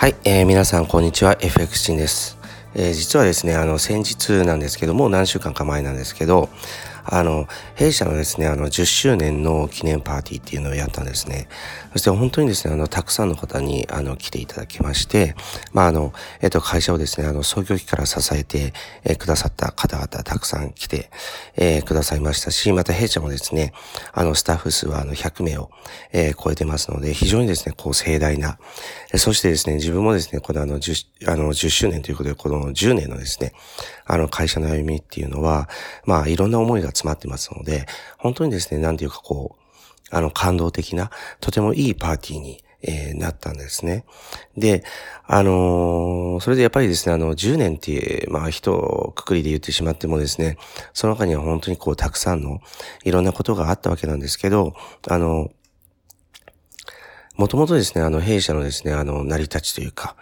はい、えー、皆さんこんにちは。FX チンです、えー、実はですねあの先日なんですけども何週間か前なんですけどあの、弊社のですね、あの、10周年の記念パーティーっていうのをやったんですね。そして本当にですね、あの、たくさんの方に、あの、来ていただきまして、まあ、あの、えっと、会社をですね、あの、創業期から支えて、え、くださった方々たくさん来て、えー、くださいましたし、また弊社もですね、あの、スタッフ数はあの、100名を、えー、超えてますので、非常にですね、こう、盛大な、そしてですね、自分もですね、このあの、10、あの、10周年ということで、この10年のですね、あの、会社の歩みっていうのは、まあ、いろんな思いが詰まってますので、本当にですね、なんていうかこう、あの、感動的な、とてもいいパーティーに、えー、なったんですね。で、あのー、それでやっぱりですね、あの、10年っていう、まあ、人くくりで言ってしまってもですね、その中には本当にこう、たくさんのいろんなことがあったわけなんですけど、あの、もともとですね、あの、弊社のですね、あの、成り立ちというか、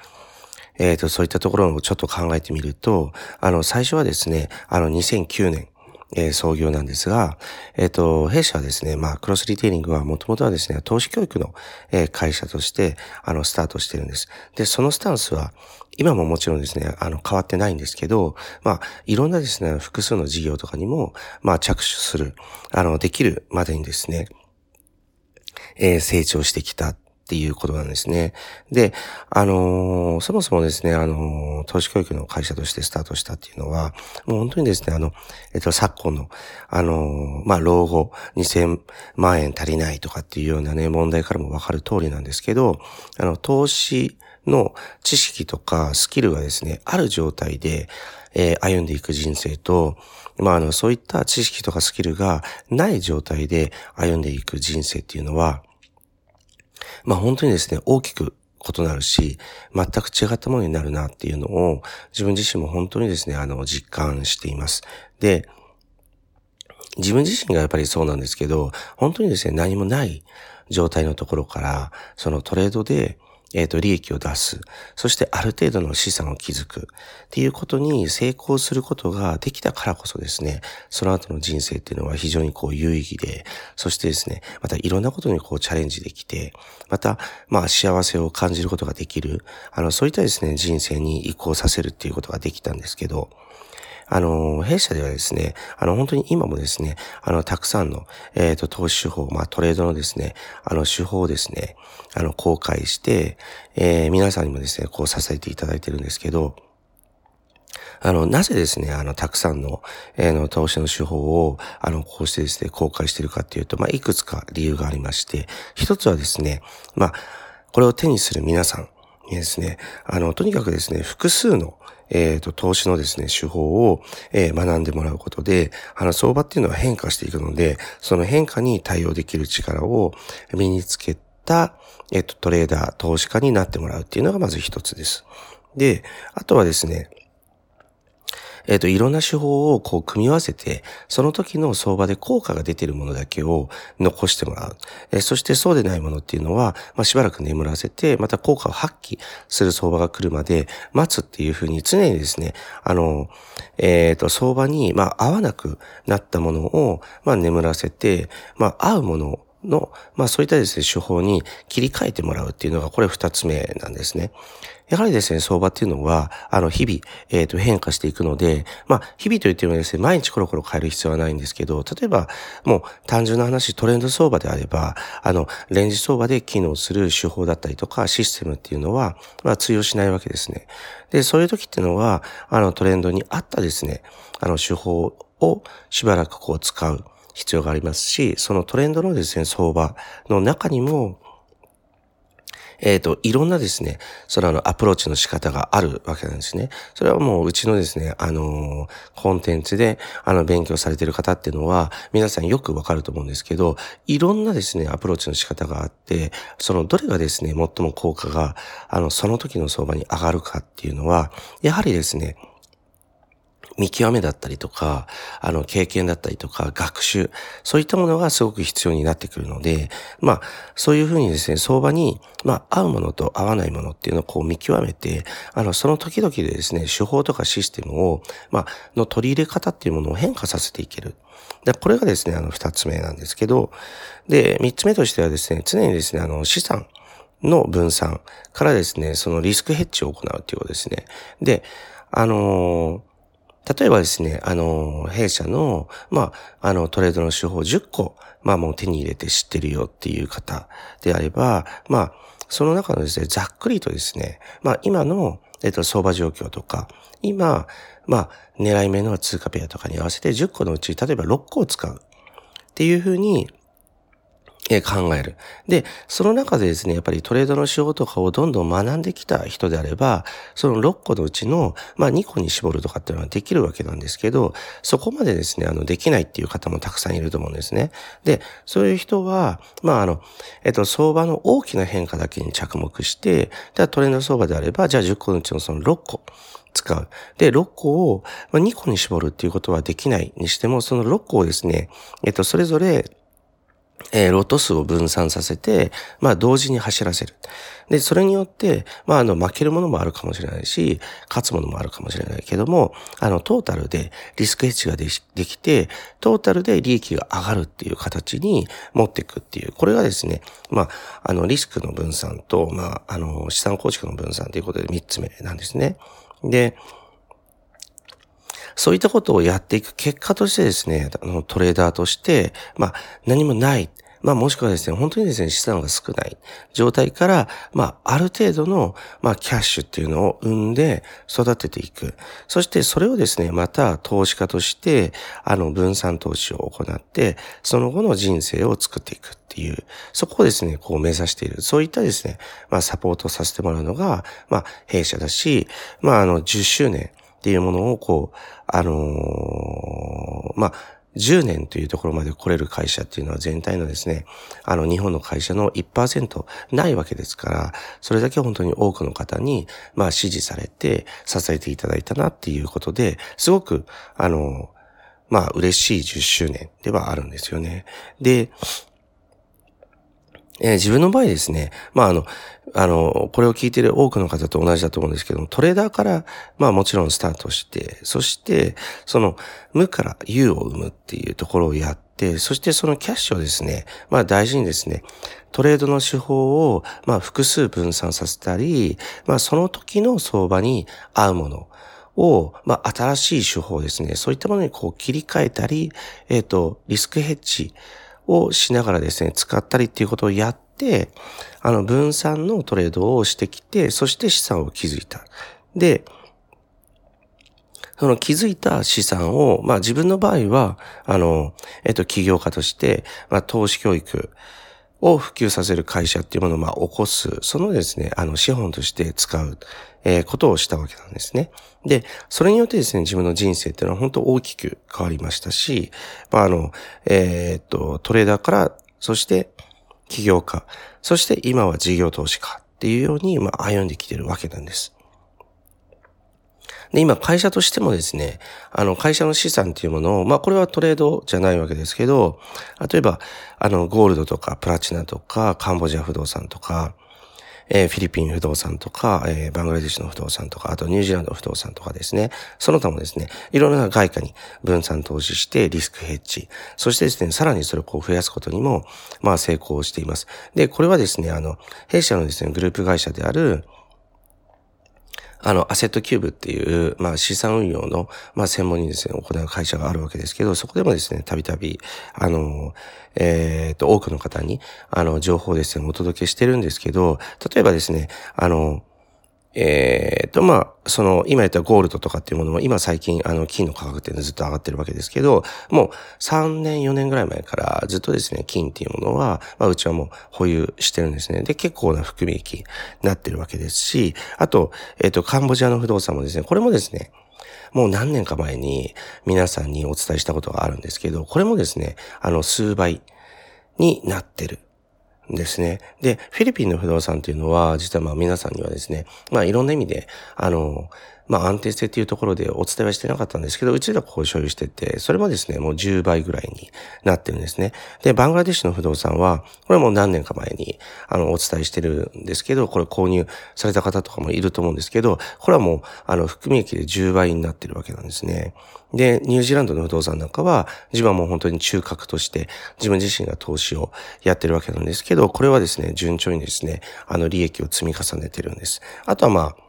えっ、ー、と、そういったところをちょっと考えてみると、あの、最初はですね、あの、2009年、えー、創業なんですが、えっ、ー、と、弊社はですね、まあ、クロスリテイリングはもともとはですね、投資教育の、えー、会社として、あの、スタートしてるんです。で、そのスタンスは、今ももちろんですね、あの、変わってないんですけど、まあ、いろんなですね、複数の事業とかにも、まあ、着手する、あの、できるまでにですね、えー、成長してきたっていうことなんですね。で、あのー、そもそもですね、あのー、投資教育の会社としてスタートしたっていうのは、もう本当にですね、あの、えっと、昨今の、あのー、まあ、老後2000万円足りないとかっていうようなね、問題からもわかる通りなんですけど、あの、投資の知識とかスキルがですね、ある状態で、えー、歩んでいく人生と、まあ、あの、そういった知識とかスキルがない状態で歩んでいく人生っていうのは、まあ本当にですね、大きく異なるし、全く違ったものになるなっていうのを自分自身も本当にですね、あの、実感しています。で、自分自身がやっぱりそうなんですけど、本当にですね、何もない状態のところから、そのトレードで、えっ、ー、と、利益を出す。そしてある程度の資産を築く。っていうことに成功することができたからこそですね、その後の人生っていうのは非常にこう有意義で、そしてですね、またいろんなことにこうチャレンジできて、また、まあ幸せを感じることができる。あの、そういったですね、人生に移行させるっていうことができたんですけど、あの、弊社ではですね、あの、本当に今もですね、あの、たくさんの、えっ、ー、と、投資手法、まあ、トレードのですね、あの、手法をですね、あの、公開して、えー、皆さんにもですね、こう支えていただいてるんですけど、あの、なぜですね、あの、たくさんの、えー、の、投資の手法を、あの、こうしてですね、公開しているかっていうと、まあ、いくつか理由がありまして、一つはですね、まあ、これを手にする皆さんにですね、あの、とにかくですね、複数の、えっ、ー、と、投資のですね、手法を、えー、学んでもらうことで、あの、相場っていうのは変化していくので、その変化に対応できる力を身につけた、えっ、ー、と、トレーダー、投資家になってもらうっていうのがまず一つです。で、あとはですね、えっ、ー、と、いろんな手法をこう組み合わせて、その時の相場で効果が出ているものだけを残してもらう。えー、そしてそうでないものっていうのは、まあ、しばらく眠らせて、また効果を発揮する相場が来るまで待つっていうふうに常にですね、あの、えっ、ー、と、相場に、まあ、合わなくなったものを、まあ、眠らせて、まあ、合うものをの、まあそういったですね、手法に切り替えてもらうっていうのが、これ二つ目なんですね。やはりですね、相場っていうのは、あの、日々、えっ、ー、と、変化していくので、まあ、日々といってもですね、毎日コロコロ変える必要はないんですけど、例えば、もう単純な話、トレンド相場であれば、あの、レンジ相場で機能する手法だったりとか、システムっていうのは、まあ、通用しないわけですね。で、そういう時っていうのは、あの、トレンドに合ったですね、あの、手法をしばらくこう使う。必要がありますし、そのトレンドのですね、相場の中にも、えっ、ー、と、いろんなですね、そのあの、アプローチの仕方があるわけなんですね。それはもう、うちのですね、あのー、コンテンツで、あの、勉強されている方っていうのは、皆さんよくわかると思うんですけど、いろんなですね、アプローチの仕方があって、その、どれがですね、最も効果が、あの、その時の相場に上がるかっていうのは、やはりですね、見極めだったりとか、あの、経験だったりとか、学習、そういったものがすごく必要になってくるので、まあ、そういうふうにですね、相場に、まあ、合うものと合わないものっていうのをこう見極めて、あの、その時々でですね、手法とかシステムを、まあ、の取り入れ方っていうものを変化させていける。で、これがですね、あの、二つ目なんですけど、で、三つ目としてはですね、常にですね、あの、資産、の分散からですね、そのリスクヘッジを行うということですね。で、あの、例えばですね、あの、弊社の、まあ、あの、トレードの手法10個、まあもう手に入れて知ってるよっていう方であれば、まあ、その中のですね、ざっくりとですね、まあ今の、えっと、相場状況とか、今、まあ、狙い目の通貨ペアとかに合わせて10個のうち、例えば6個を使うっていうふうに、え考える。で、その中でですね、やっぱりトレードの手法とかをどんどん学んできた人であれば、その6個のうちの、まあ2個に絞るとかっていうのはできるわけなんですけど、そこまでですね、あの、できないっていう方もたくさんいると思うんですね。で、そういう人は、まああの、えっと、相場の大きな変化だけに着目して、じゃあトレンド相場であれば、じゃあ10個のうちのその6個。使う。で、6個を2個に絞るっていうことはできないにしても、その6個をですね、えっと、それぞれえー、ロト数を分散させて、まあ同時に走らせる。で、それによって、まああの負けるものもあるかもしれないし、勝つものもあるかもしれないけども、あのトータルでリスクヘッジがでできて、トータルで利益が上がるっていう形に持っていくっていう、これがですね、まあ、あのリスクの分散と、まあ、あの資産構築の分散ということで3つ目なんですね。で、そういったことをやっていく結果としてですね、あのトレーダーとして、まあ何もない。まあもしくはですね、本当にですね、資産が少ない状態から、まあある程度の、まあキャッシュっていうのを生んで育てていく。そしてそれをですね、また投資家として、あの分散投資を行って、その後の人生を作っていくっていう、そこをですね、こう目指している。そういったですね、まあサポートさせてもらうのが、まあ弊社だし、まああの10周年、っていうものをこう、あのー、まあ、10年というところまで来れる会社っていうのは全体のですね、あの日本の会社の1%ないわけですから、それだけ本当に多くの方に、まあ支持されて支えていただいたなっていうことで、すごく、あの、まあ嬉しい10周年ではあるんですよね。で、えー、自分の場合ですね、まああの、あの、これを聞いている多くの方と同じだと思うんですけども、トレーダーから、まあもちろんスタートして、そして、その、無から有を生むっていうところをやって、そしてそのキャッシュをですね、まあ大事にですね、トレードの手法を、まあ複数分散させたり、まあその時の相場に合うもの、を、まあ、新しい手法ですね。そういったものにこう切り替えたり、えっ、ー、と、リスクヘッジをしながらですね、使ったりっていうことをやって、あの、分散のトレードをしてきて、そして資産を築いた。で、その気づいた資産を、まあ自分の場合は、あの、えっと、起業家として、まあ投資教育を普及させる会社っていうものを、まあ起こす、そのですね、あの、資本として使う、えー、ことをしたわけなんですね。で、それによってですね、自分の人生っていうのは本当大きく変わりましたし、まああの、えー、っと、トレーダーから、そして起業家、そして今は事業投資家っていうように、まあ、歩んできてるわけなんです。で、今、会社としてもですね、あの、会社の資産っていうものを、まあ、これはトレードじゃないわけですけど、例えば、あの、ゴールドとかプラチナとか、カンボジア不動産とか、えー、フィリピン不動産とか、えー、バングラデシュの不動産とか、あとニュージーランド不動産とかですね。その他もですね、いろんな外貨に分散投資してリスクヘッジ。そしてですね、さらにそれをこう増やすことにも、まあ成功しています。で、これはですね、あの、弊社のですね、グループ会社である、あの、アセットキューブっていう、まあ、資産運用の、まあ、専門にですね、行う会社があるわけですけど、そこでもですね、たびたび、あの、えっ、と、多くの方に、あの、情報をですね、お届けしてるんですけど、例えばですね、あの、えっ、と、まあ、その、今言ったゴールドとかっていうものも、今最近、あの、金の価格ってずっと上がってるわけですけど、もう3年、4年ぐらい前からずっとですね、金っていうものは、まあ、うちはもう保有してるんですね。で、結構な含み益になってるわけですし、あと、えっ、と、カンボジアの不動産もですね、これもですね、もう何年か前に皆さんにお伝えしたことがあるんですけど、これもですね、あの、数倍になってる。ですね。で、フィリピンの不動産というのは、実はまあ皆さんにはですね、まあいろんな意味で、あの、まあ安定性っていうところでお伝えはしてなかったんですけど、うちがこう所有してて、それもですね、もう10倍ぐらいになってるんですね。で、バングラデシュの不動産は、これはもう何年か前に、あの、お伝えしてるんですけど、これ購入された方とかもいると思うんですけど、これはもう、あの、含み益で10倍になってるわけなんですね。で、ニュージーランドの不動産なんかは、自分はもう本当に中核として、自分自身が投資をやってるわけなんですけど、これはですね、順調にですね、あの、利益を積み重ねてるんです。あとはまあ、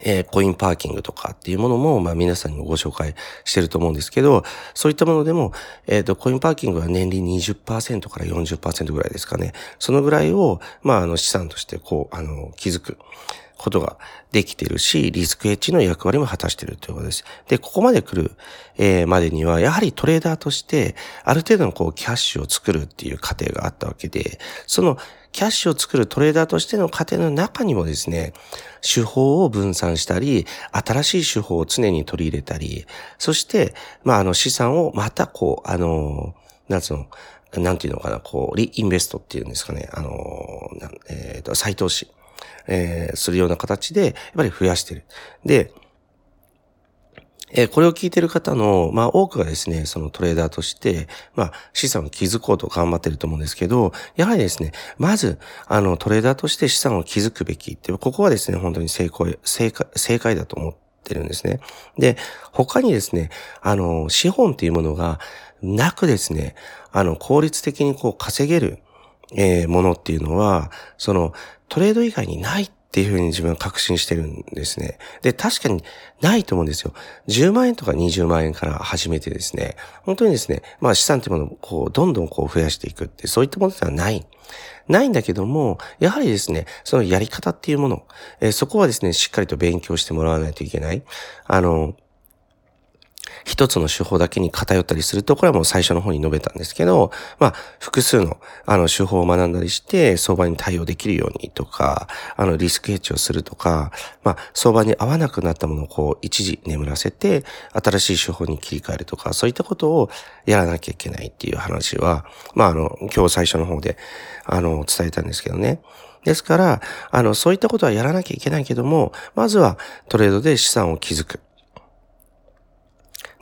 えー、コインパーキングとかっていうものも、まあ皆さんにもご紹介してると思うんですけど、そういったものでも、えっ、ー、と、コインパーキングは年利20%から40%ぐらいですかね。そのぐらいを、まああの資産としてこう、あの、気づく。ことができてるし、リスクエッジの役割も果たしているということです。で、ここまで来る、えー、までには、やはりトレーダーとして、ある程度のこう、キャッシュを作るっていう過程があったわけで、そのキャッシュを作るトレーダーとしての過程の中にもですね、手法を分散したり、新しい手法を常に取り入れたり、そして、まあ、あの資産をまたこう、あの、なんつうの、なんていうのかな、こう、リインベストっていうんですかね、あの、えっ、ー、と、再投資、えー、するような形で、やっぱり増やしてる。で、えー、これを聞いてる方の、まあ多くがですね、そのトレーダーとして、まあ資産を築こうと頑張ってると思うんですけど、やはりですね、まず、あのトレーダーとして資産を築くべきっていう、ここはですね、本当に成功、正解、正解だと思ってるんですね。で、他にですね、あの、資本っていうものがなくですね、あの、効率的にこう稼げる、えー、ものっていうのは、その、トレード以外にないっていうふうに自分は確信してるんですね。で、確かにないと思うんですよ。10万円とか20万円から始めてですね、本当にですね、まあ資産っていうものをこう、どんどんこう増やしていくって、そういったものではない。ないんだけども、やはりですね、そのやり方っていうもの、えー、そこはですね、しっかりと勉強してもらわないといけない。あの、一つの手法だけに偏ったりすると、これはもう最初の方に述べたんですけど、まあ、複数の、あの、手法を学んだりして、相場に対応できるようにとか、あの、リスクヘッジをするとか、まあ、相場に合わなくなったものをこう、一時眠らせて、新しい手法に切り替えるとか、そういったことをやらなきゃいけないっていう話は、まあ、あの、今日最初の方で、あの、伝えたんですけどね。ですから、あの、そういったことはやらなきゃいけないけども、まずはトレードで資産を築く。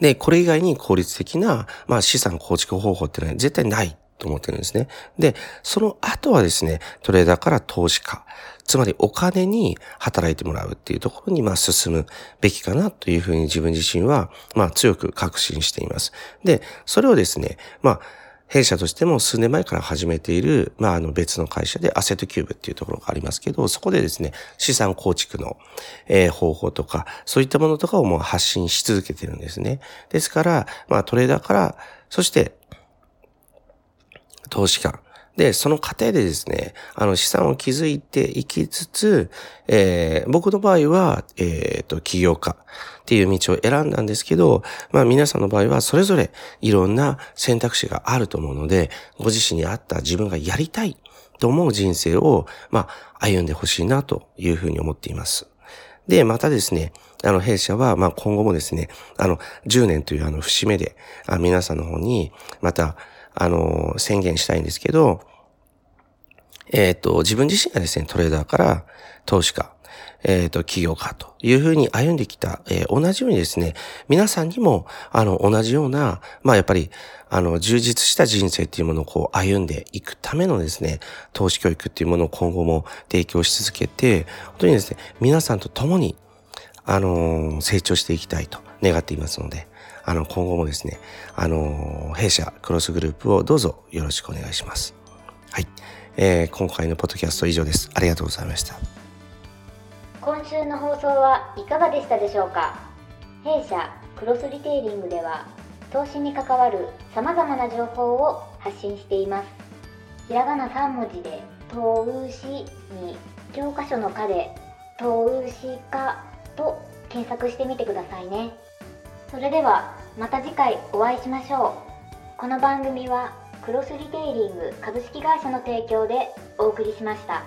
で、これ以外に効率的な、まあ、資産構築方法っていうのは絶対ないと思ってるんですね。で、その後はですね、トレーダーから投資家、つまりお金に働いてもらうっていうところに、まあ、進むべきかなというふうに自分自身は、まあ、強く確信しています。で、それをですね、まあ、弊社としても数年前から始めている、まあ、あの別の会社でアセットキューブっていうところがありますけど、そこでですね、資産構築の、えー、方法とか、そういったものとかをもう発信し続けてるんですね。ですから、まあトレーダーから、そして、投資家、で、その過程でですね、あの資産を築いていきつつ、えー、僕の場合は、えっ、ー、と、起業家っていう道を選んだんですけど、まあ皆さんの場合はそれぞれいろんな選択肢があると思うので、ご自身に合った自分がやりたいと思う人生を、まあ、歩んでほしいなというふうに思っています。で、またですね、あの、弊社は、まあ、今後もですね、あの、10年というあの、節目で、あ皆さんの方に、また、あの、宣言したいんですけど、えっ、ー、と、自分自身がですね、トレーダーから投資家、えっ、ー、と、企業家というふうに歩んできた、えー、同じようにですね、皆さんにも、あの、同じような、まあ、やっぱり、あの、充実した人生っていうものをこう歩んでいくためのですね、投資教育っていうものを今後も提供し続けて、本当にですね、皆さんと共に、あの、成長していきたいと願っていますので、あの、今後もですね、あの、弊社クロスグループをどうぞよろしくお願いします。はい。えー、今回のポッドキャスト以上です。ありがとうございました。今週の放送はいかがでしたでしょうか？弊社クロスリテイリングでは投資に関わるさまざまな情報を発信しています。ひらがな3文字で投資に教科書の課で投資家と検索してみてくださいね。それではまた次回お会いしましょうこの番組はクロスリテイリング株式会社の提供でお送りしました。